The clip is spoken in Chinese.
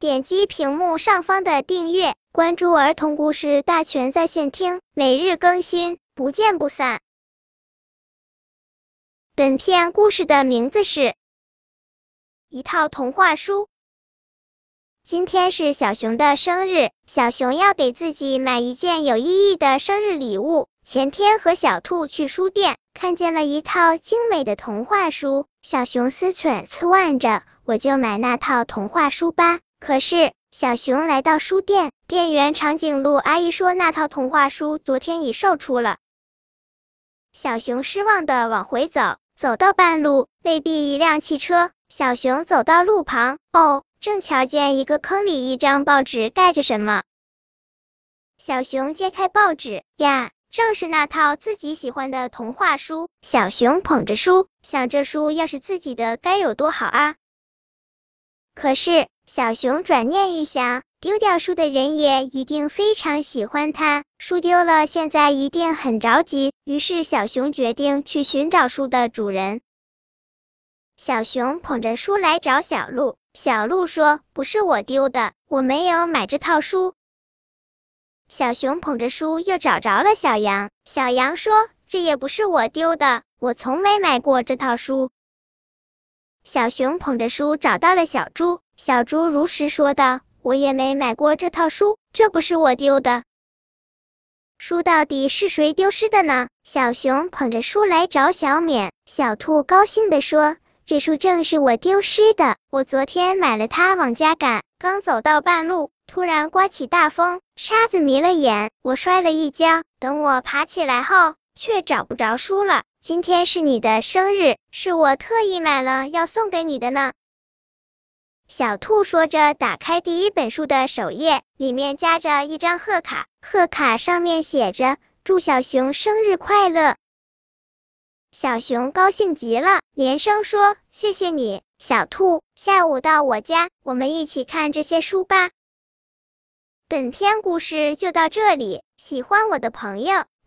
点击屏幕上方的订阅，关注儿童故事大全在线听，每日更新，不见不散。本片故事的名字是《一套童话书》。今天是小熊的生日，小熊要给自己买一件有意义的生日礼物。前天和小兔去书店，看见了一套精美的童话书，小熊思忖呲腕着，我就买那套童话书吧。可是小熊来到书店，店员长颈鹿阿姨说那套童话书昨天已售出了。小熊失望的往回走。走到半路，未必一辆汽车。小熊走到路旁，哦，正瞧见一个坑里一张报纸盖着什么。小熊揭开报纸，呀，正是那套自己喜欢的童话书。小熊捧着书，想这书要是自己的，该有多好啊！可是小熊转念一想。丢掉书的人也一定非常喜欢它，书丢了，现在一定很着急。于是小熊决定去寻找书的主人。小熊捧着书来找小鹿，小鹿说：“不是我丢的，我没有买这套书。”小熊捧着书又找着了小羊，小羊说：“这也不是我丢的，我从没买过这套书。”小熊捧着书找到了小猪，小猪如实说道。我也没买过这套书，这不是我丢的。书到底是谁丢失的呢？小熊捧着书来找小冕，小兔高兴地说：“这书正是我丢失的，我昨天买了它往家赶，刚走到半路，突然刮起大风，沙子迷了眼，我摔了一跤。等我爬起来后，却找不着书了。今天是你的生日，是我特意买了要送给你的呢。”小兔说着，打开第一本书的首页，里面夹着一张贺卡，贺卡上面写着“祝小熊生日快乐”。小熊高兴极了，连声说：“谢谢你，小兔。下午到我家，我们一起看这些书吧。”本篇故事就到这里，喜欢我的朋友